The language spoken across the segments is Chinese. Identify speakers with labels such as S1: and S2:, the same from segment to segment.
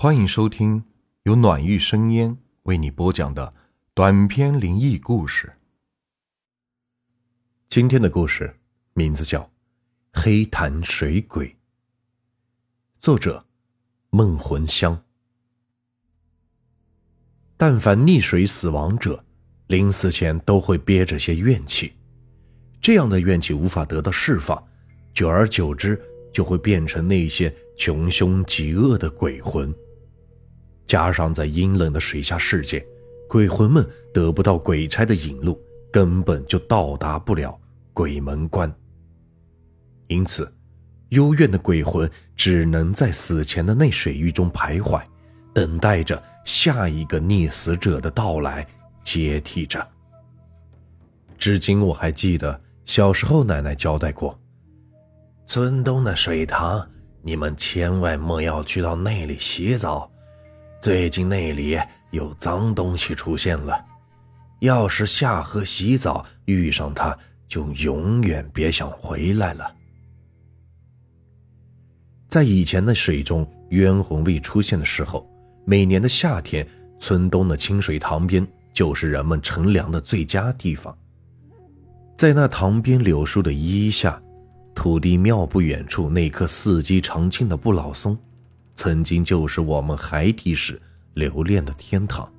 S1: 欢迎收听由暖玉生烟为你播讲的短篇灵异故事。
S2: 今天的故事名字叫《黑潭水鬼》，作者梦魂香。但凡溺水死亡者，临死前都会憋着些怨气，这样的怨气无法得到释放，久而久之就会变成那些穷凶极恶的鬼魂。加上在阴冷的水下世界，鬼魂们得不到鬼差的引路，根本就到达不了鬼门关。因此，幽怨的鬼魂只能在死前的那水域中徘徊，等待着下一个溺死者的到来，接替着。至今我还记得小时候奶奶交代过：村东的水塘，你们千万莫要去到那里洗澡。最近那里有脏东西出现了，要是下河洗澡遇上它，就永远别想回来了。在以前的水中冤魂未出现的时候，每年的夏天，村东的清水塘边就是人们乘凉的最佳地方。在那塘边柳树的依下，土地庙不远处那棵四季常青的不老松。曾经就是我们孩提时留恋的天堂。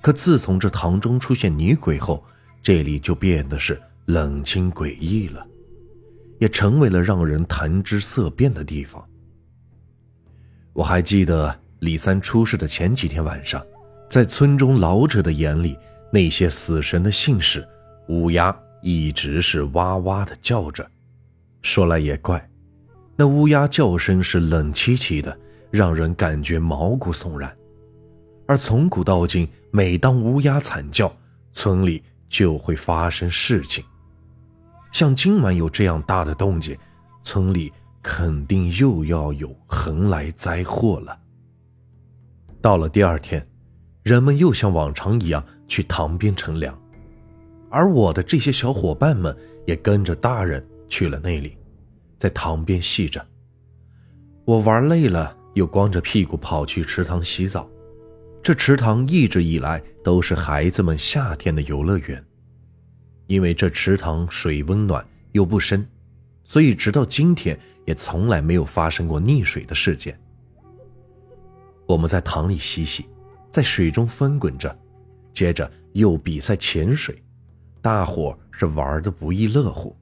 S2: 可自从这堂中出现女鬼后，这里就变得是冷清诡异了，也成为了让人谈之色变的地方。我还记得李三出事的前几天晚上，在村中老者的眼里，那些死神的姓氏乌鸦一直是哇哇的叫着。说来也怪。那乌鸦叫声是冷凄凄的，让人感觉毛骨悚然。而从古到今，每当乌鸦惨叫，村里就会发生事情。像今晚有这样大的动静，村里肯定又要有横来灾祸了。到了第二天，人们又像往常一样去塘边乘凉，而我的这些小伙伴们也跟着大人去了那里。在塘边戏着，我玩累了，又光着屁股跑去池塘洗澡。这池塘一直以来都是孩子们夏天的游乐园，因为这池塘水温暖又不深，所以直到今天也从来没有发生过溺水的事件。我们在塘里嬉戏，在水中翻滚着，接着又比赛潜水，大伙是玩的不亦乐乎。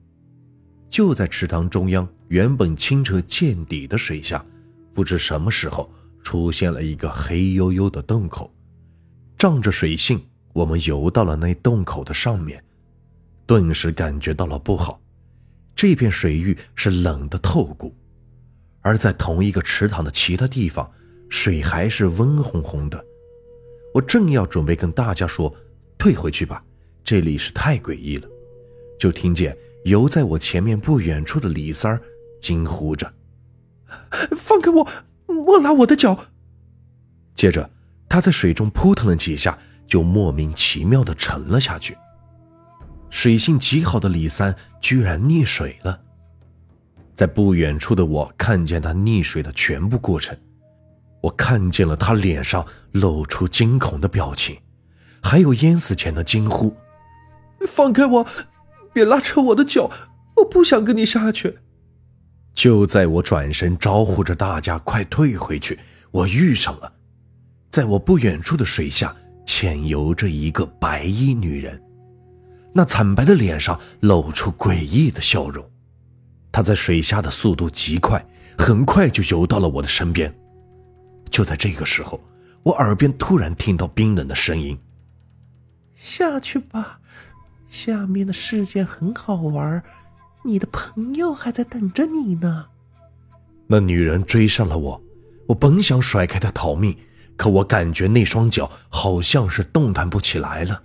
S2: 就在池塘中央，原本清澈见底的水下，不知什么时候出现了一个黑黝黝的洞口。仗着水性，我们游到了那洞口的上面，顿时感觉到了不好。这片水域是冷的透骨，而在同一个池塘的其他地方，水还是温红红的。我正要准备跟大家说：“退回去吧，这里是太诡异了。”就听见。游在我前面不远处的李三儿惊呼着：“
S3: 放开我，莫拉我的脚！”
S2: 接着，他在水中扑腾了几下，就莫名其妙的沉了下去。水性极好的李三居然溺水了。在不远处的我看见他溺水的全部过程，我看见了他脸上露出惊恐的表情，还有淹死前的惊呼：“
S3: 放开我！”别拉扯我的脚，我不想跟你下去。
S2: 就在我转身招呼着大家快退回去，我遇上了，在我不远处的水下潜游着一个白衣女人，那惨白的脸上露出诡异的笑容。她在水下的速度极快，很快就游到了我的身边。就在这个时候，我耳边突然听到冰冷的声音：“
S3: 下去吧。”下面的世界很好玩，你的朋友还在等着你呢。
S2: 那女人追上了我，我本想甩开她逃命，可我感觉那双脚好像是动弹不起来了。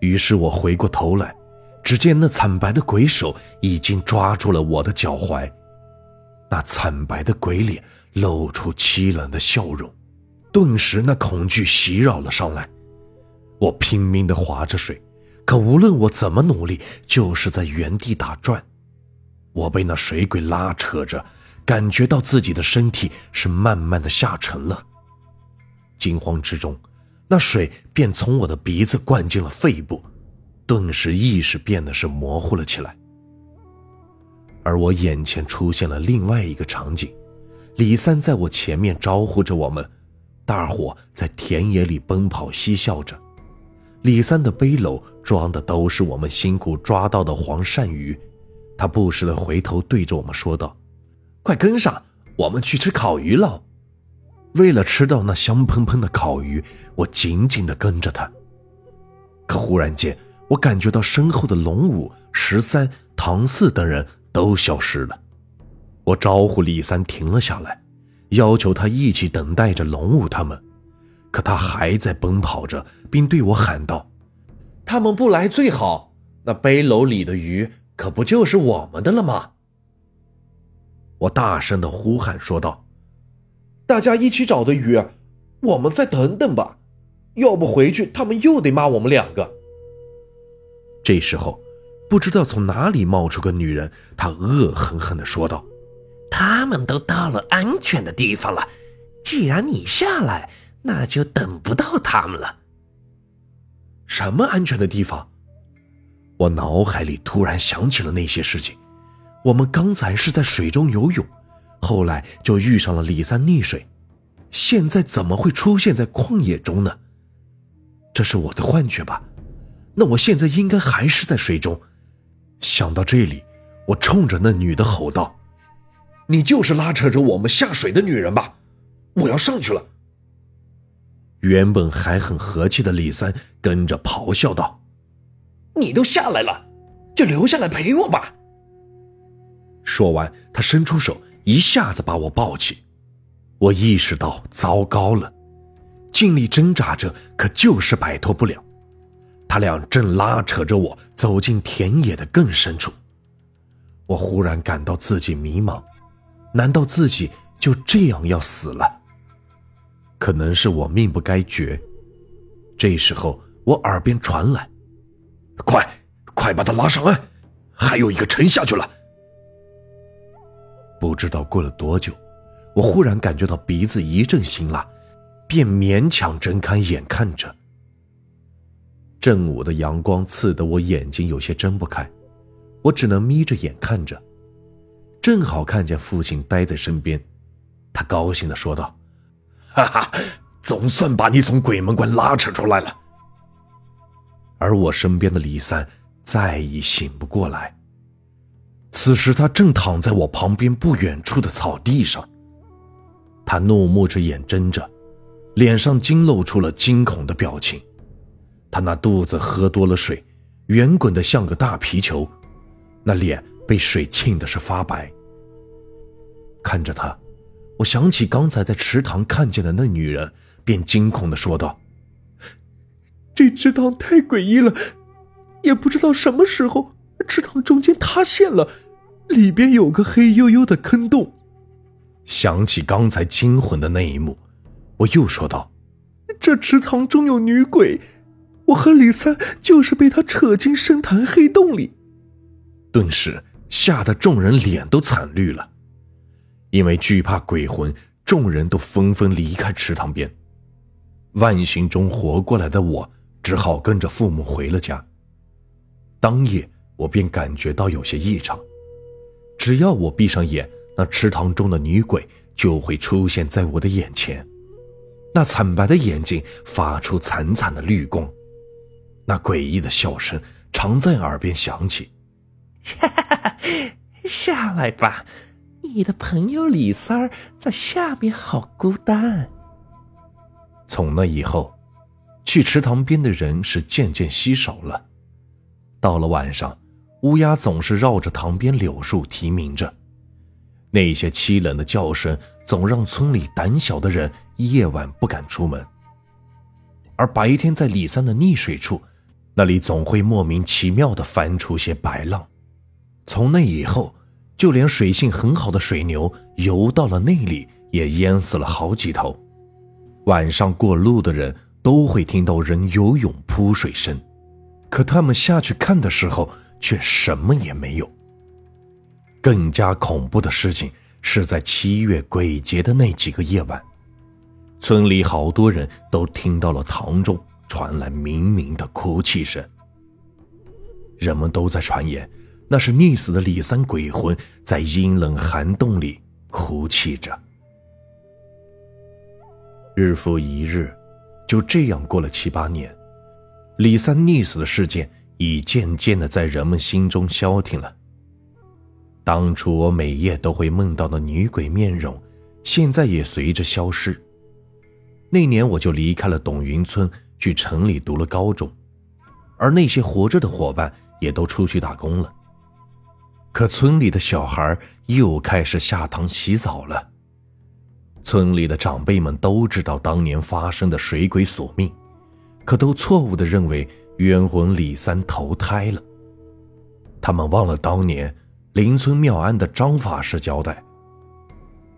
S2: 于是我回过头来，只见那惨白的鬼手已经抓住了我的脚踝，那惨白的鬼脸露出凄冷的笑容，顿时那恐惧袭扰了上来。我拼命地划着水。可无论我怎么努力，就是在原地打转。我被那水鬼拉扯着，感觉到自己的身体是慢慢的下沉了。惊慌之中，那水便从我的鼻子灌进了肺部，顿时意识变得是模糊了起来。而我眼前出现了另外一个场景，李三在我前面招呼着我们，大伙在田野里奔跑嬉笑着。李三的背篓装的都是我们辛苦抓到的黄鳝鱼，他不时的回头对着我们说道：“快跟上，我们去吃烤鱼喽！”为了吃到那香喷喷的烤鱼，我紧紧的跟着他。可忽然间，我感觉到身后的龙五、十三、唐四等人都消失了。我招呼李三停了下来，要求他一起等待着龙五他们。可他还在奔跑着，并对我喊道：“他们不来最好，那背篓里的鱼可不就是我们的了吗？”我大声的呼喊说道：“大家一起找的鱼，我们再等等吧，要不回去他们又得骂我们两个。”这时候，不知道从哪里冒出个女人，她恶狠狠的说道：“
S3: 他们都到了安全的地方了，既然你下来。”那就等不到他们了。
S2: 什么安全的地方？我脑海里突然想起了那些事情。我们刚才是在水中游泳，后来就遇上了李三溺水，现在怎么会出现在旷野中呢？这是我的幻觉吧？那我现在应该还是在水中。想到这里，我冲着那女的吼道：“你就是拉扯着我们下水的女人吧？我要上去了。”原本还很和气的李三跟着咆哮道：“你都下来了，就留下来陪我吧。”说完，他伸出手，一下子把我抱起。我意识到糟糕了，尽力挣扎着，可就是摆脱不了。他俩正拉扯着我走进田野的更深处。我忽然感到自己迷茫，难道自己就这样要死了？可能是我命不该绝。这时候，我耳边传来：“快，快把他拉上岸，还有一个沉下去了。”不知道过了多久，我忽然感觉到鼻子一阵辛辣，便勉强睁开眼看着。正午的阳光刺得我眼睛有些睁不开，我只能眯着眼看着。正好看见父亲待在身边，他高兴的说道。哈哈，总算把你从鬼门关拉扯出来了。而我身边的李三再已醒不过来。此时他正躺在我旁边不远处的草地上。他怒目着眼睁着，脸上惊露出了惊恐的表情。他那肚子喝多了水，圆滚的像个大皮球，那脸被水浸的是发白。看着他。我想起刚才在池塘看见的那女人，便惊恐的说道：“
S3: 这池塘太诡异了，也不知道什么时候池塘中间塌陷了，里边有个黑黝黝的坑洞。”
S2: 想起刚才惊魂的那一幕，我又说道：“
S3: 这池塘中有女鬼，我和李三就是被她扯进深潭黑洞里。”
S2: 顿时吓得众人脸都惨绿了。因为惧怕鬼魂，众人都纷纷离开池塘边。万幸中活过来的我，只好跟着父母回了家。当夜，我便感觉到有些异常。只要我闭上眼，那池塘中的女鬼就会出现在我的眼前。那惨白的眼睛发出惨惨的绿光，那诡异的笑声常在耳边响起。
S3: 哈哈，下来吧。你的朋友李三儿在下面好孤单。
S2: 从那以后，去池塘边的人是渐渐稀少了。到了晚上，乌鸦总是绕着塘边柳树啼鸣着，那些凄冷的叫声总让村里胆小的人夜晚不敢出门。而白天在李三的溺水处，那里总会莫名其妙的翻出些白浪。从那以后。就连水性很好的水牛游到了那里，也淹死了好几头。晚上过路的人都会听到人游泳扑水声，可他们下去看的时候，却什么也没有。更加恐怖的事情是在七月鬼节的那几个夜晚，村里好多人都听到了堂中传来冥冥的哭泣声。人们都在传言，那是溺死的李三鬼魂在阴冷寒洞里哭泣着。日复一日，就这样过了七八年，李三溺死的事件已渐渐的在人们心中消停了。当初我每夜都会梦到的女鬼面容，现在也随着消失。那年我就离开了董云村，去城里读了高中，而那些活着的伙伴也都出去打工了。可村里的小孩又开始下塘洗澡了。村里的长辈们都知道当年发生的水鬼索命，可都错误的认为冤魂李三投胎了。他们忘了当年邻村庙安的张法师交代：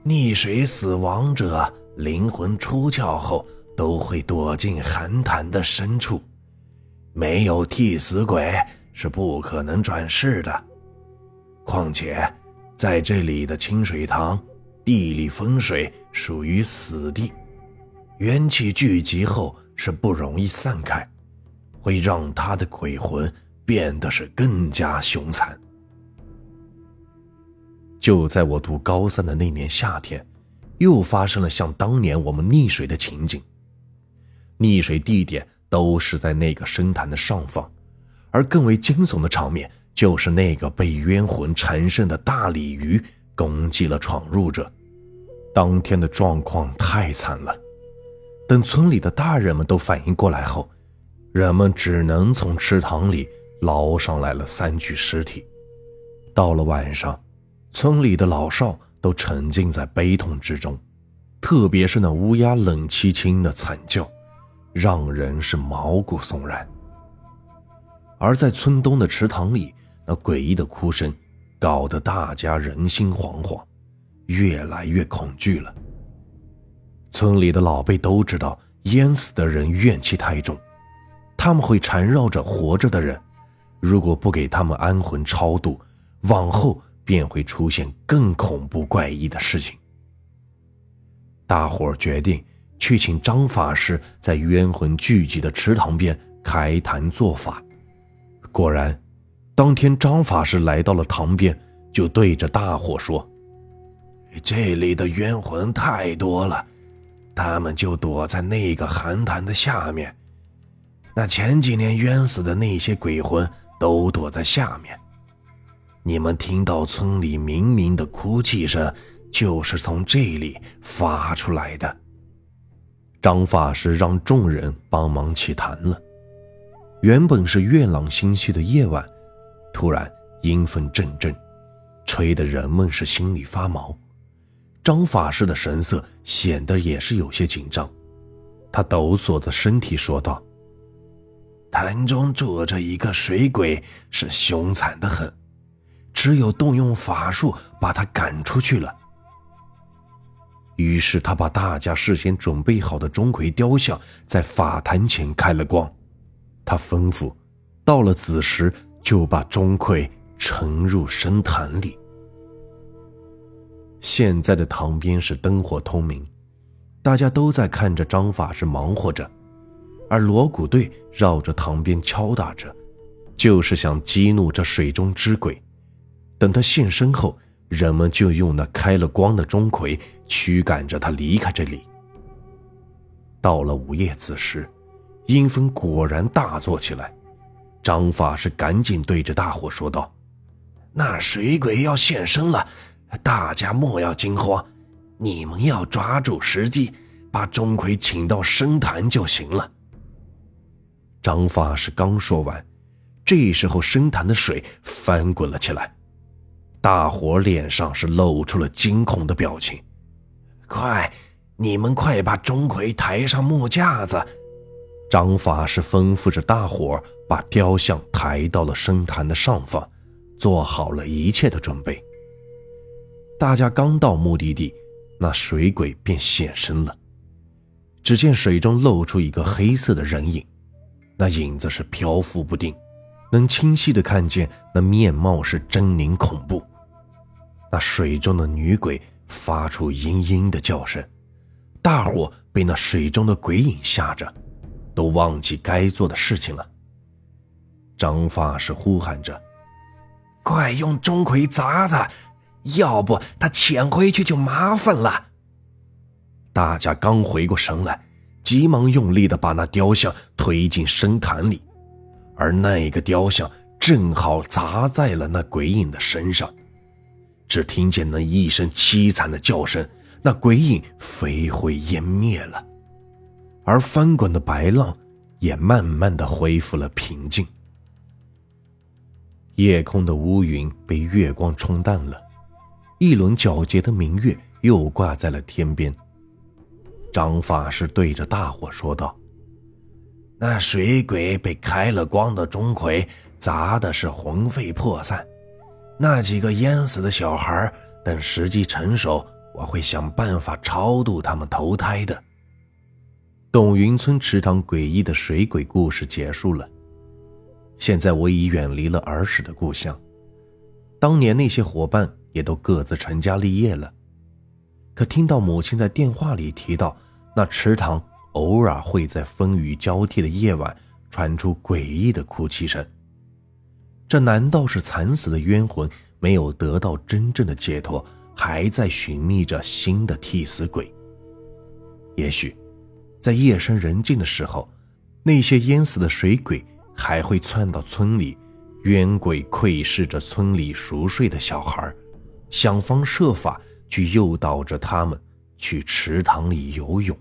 S2: 溺水死亡者灵魂出窍后都会躲进寒潭的深处，没有替死鬼是不可能转世的。况且，在这里的清水塘。地理风水属于死地，元气聚集后是不容易散开，会让他的鬼魂变得是更加凶残。就在我读高三的那年夏天，又发生了像当年我们溺水的情景。溺水地点都是在那个深潭的上方，而更为惊悚的场面就是那个被冤魂缠身的大鲤鱼。攻击了闯入者，当天的状况太惨了。等村里的大人们都反应过来后，人们只能从池塘里捞上来了三具尸体。到了晚上，村里的老少都沉浸在悲痛之中，特别是那乌鸦冷凄凄的惨叫，让人是毛骨悚然。而在村东的池塘里，那诡异的哭声。搞得大家人心惶惶，越来越恐惧了。村里的老辈都知道，淹死的人怨气太重，他们会缠绕着活着的人，如果不给他们安魂超度，往后便会出现更恐怖怪异的事情。大伙儿决定去请张法师在冤魂聚集的池塘边开坛做法，果然。当天，张法师来到了塘边，就对着大伙说：“这里的冤魂太多了，他们就躲在那个寒潭的下面。那前几年冤死的那些鬼魂都躲在下面。你们听到村里冥冥的哭泣声，就是从这里发出来的。”张法师让众人帮忙起坛了。原本是月朗星稀的夜晚。突然，阴风阵阵，吹得人们是心里发毛。张法师的神色显得也是有些紧张，他抖擞着身体说道：“潭中住着一个水鬼，是凶残的很，只有动用法术把他赶出去了。”于是他把大家事先准备好的钟馗雕像在法坛前开了光，他吩咐，到了子时。就把钟馗沉入深潭里。现在的塘边是灯火通明，大家都在看着张法师忙活着，而锣鼓队绕着塘边敲打着，就是想激怒这水中之鬼。等他现身后，人们就用那开了光的钟馗驱赶着他离开这里。到了午夜子时，阴风果然大作起来。张法师赶紧对着大伙说道：“那水鬼要现身了，大家莫要惊慌，你们要抓住时机，把钟馗请到深潭就行了。”张法师刚说完，这时候深潭的水翻滚了起来，大伙脸上是露出了惊恐的表情。快，你们快把钟馗抬上木架子！张法师吩咐着大伙把雕像抬到了深潭的上方，做好了一切的准备。大家刚到目的地，那水鬼便现身了。只见水中露出一个黑色的人影，那影子是漂浮不定，能清晰的看见那面貌是狰狞恐怖。那水中的女鬼发出嘤嘤的叫声，大伙被那水中的鬼影吓着，都忘记该做的事情了。张发是呼喊着：“
S4: 快用钟馗砸他，要不他潜回去就麻烦了。”
S2: 大家刚回过神来，急忙用力的把那雕像推进深潭里，而那个雕像正好砸在了那鬼影的身上。只听见那一声凄惨的叫声，那鬼影飞灰烟灭了，而翻滚的白浪也慢慢的恢复了平静。夜空的乌云被月光冲淡了，一轮皎洁的明月又挂在了天边。张法师对着大伙说道：“
S4: 那水鬼被开了光的钟馗砸的是魂飞魄散，那几个淹死的小孩等时机成熟，我会想办法超度他们投胎的。”
S2: 董云村池塘诡异的水鬼故事结束了。现在我已远离了儿时的故乡，当年那些伙伴也都各自成家立业了。可听到母亲在电话里提到，那池塘偶尔会在风雨交替的夜晚传出诡异的哭泣声，这难道是惨死的冤魂没有得到真正的解脱，还在寻觅着新的替死鬼？也许，在夜深人静的时候，那些淹死的水鬼。还会窜到村里，冤鬼窥视着村里熟睡的小孩，想方设法去诱导着他们去池塘里游泳。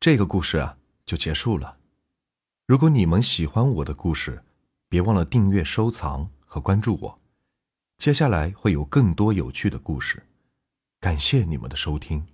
S1: 这个故事啊，就结束了。如果你们喜欢我的故事，别忘了订阅、收藏和关注我。接下来会有更多有趣的故事，感谢你们的收听。